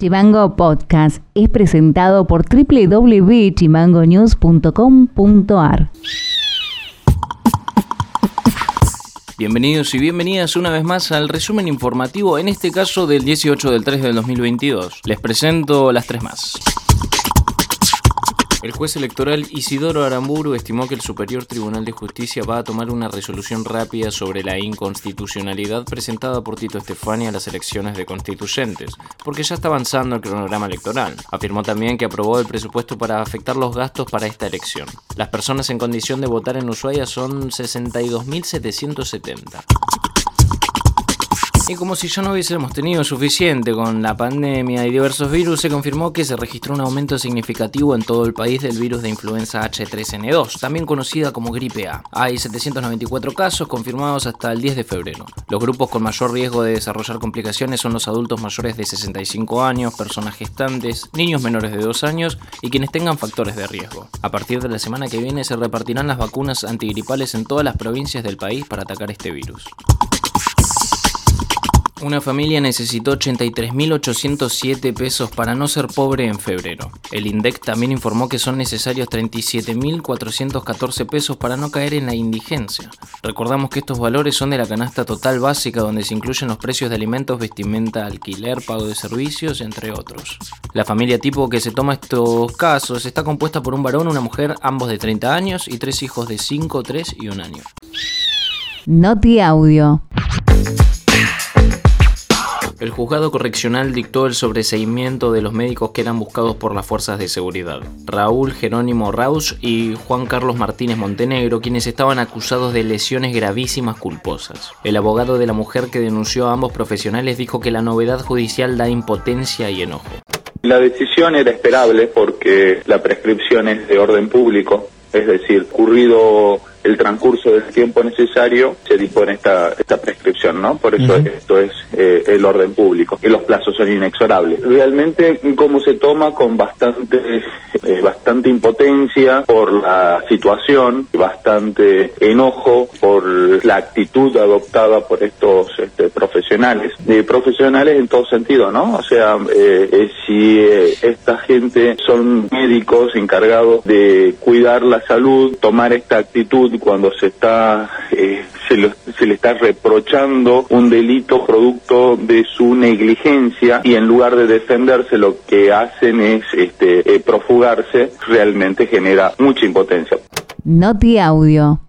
Chimango Podcast es presentado por www.chimangonews.com.ar. Bienvenidos y bienvenidas una vez más al resumen informativo, en este caso del 18 del 3 del 2022. Les presento las tres más. El juez electoral Isidoro Aramburu estimó que el Superior Tribunal de Justicia va a tomar una resolución rápida sobre la inconstitucionalidad presentada por Tito Estefani a las elecciones de constituyentes, porque ya está avanzando el cronograma electoral. Afirmó también que aprobó el presupuesto para afectar los gastos para esta elección. Las personas en condición de votar en Ushuaia son 62.770. Y como si ya no hubiésemos tenido suficiente con la pandemia y diversos virus, se confirmó que se registró un aumento significativo en todo el país del virus de influenza H3N2, también conocida como gripe A. Hay 794 casos confirmados hasta el 10 de febrero. Los grupos con mayor riesgo de desarrollar complicaciones son los adultos mayores de 65 años, personas gestantes, niños menores de 2 años y quienes tengan factores de riesgo. A partir de la semana que viene se repartirán las vacunas antigripales en todas las provincias del país para atacar este virus. Una familia necesitó 83.807 pesos para no ser pobre en febrero. El INDEC también informó que son necesarios 37.414 pesos para no caer en la indigencia. Recordamos que estos valores son de la canasta total básica donde se incluyen los precios de alimentos, vestimenta, alquiler, pago de servicios, entre otros. La familia tipo que se toma estos casos está compuesta por un varón, una mujer, ambos de 30 años y tres hijos de 5, 3 y 1 año. Noti Audio. El juzgado correccional dictó el sobreseimiento de los médicos que eran buscados por las fuerzas de seguridad. Raúl Jerónimo Rausch y Juan Carlos Martínez Montenegro, quienes estaban acusados de lesiones gravísimas culposas. El abogado de la mujer que denunció a ambos profesionales dijo que la novedad judicial da impotencia y enojo. La decisión era esperable porque la prescripción es de orden público, es decir, ocurrido el transcurso del tiempo necesario se dispone esta, esta prescripción, ¿no? Por eso esto es eh, el orden público, y los plazos son inexorables. Realmente, cómo se toma con bastante, eh, bastante impotencia por la situación, bastante enojo por la actitud adoptada por estos este, profesionales, de profesionales en todo sentido, ¿no? O sea, eh, si esta gente son médicos encargados de cuidar la salud, tomar esta actitud cuando se está eh, se, le está reprochando un delito producto de su negligencia y en lugar de defenderse lo que hacen es este eh, profugarse realmente genera mucha impotencia. Noti audio.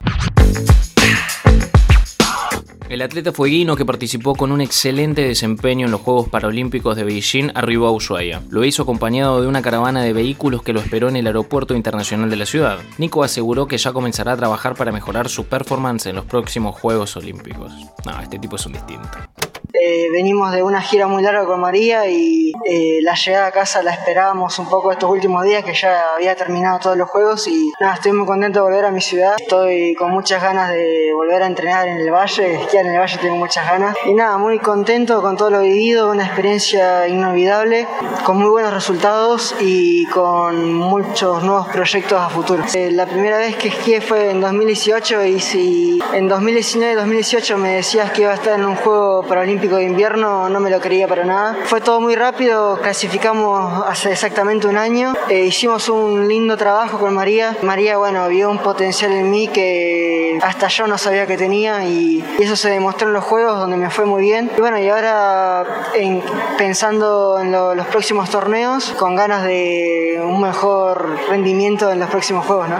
El atleta fueguino que participó con un excelente desempeño en los Juegos Paralímpicos de Beijing arribó a Ushuaia. Lo hizo acompañado de una caravana de vehículos que lo esperó en el aeropuerto internacional de la ciudad. Nico aseguró que ya comenzará a trabajar para mejorar su performance en los próximos Juegos Olímpicos. No, este tipo es un distinto. Eh, venimos de una gira muy larga con María y eh, la llegada a casa la esperábamos un poco estos últimos días que ya había terminado todos los juegos y nada, estoy muy contento de volver a mi ciudad. Estoy con muchas ganas de volver a entrenar en el valle, esquiar en el valle tengo muchas ganas. Y nada, muy contento con todo lo vivido, una experiencia inolvidable, con muy buenos resultados y con muchos nuevos proyectos a futuro. Eh, la primera vez que esquié fue en 2018 y si en 2019 2018 me decías que iba a estar en un juego paralímpico de Invierno no me lo creía para nada. Fue todo muy rápido, clasificamos hace exactamente un año, eh, hicimos un lindo trabajo con María. María, bueno, vio un potencial en mí que hasta yo no sabía que tenía y, eso se demostró en los juegos donde me fue muy bien. Y bueno, y ahora en, pensando en los próximos torneos, con ganas de un mejor rendimiento en los próximos juegos, ¿no?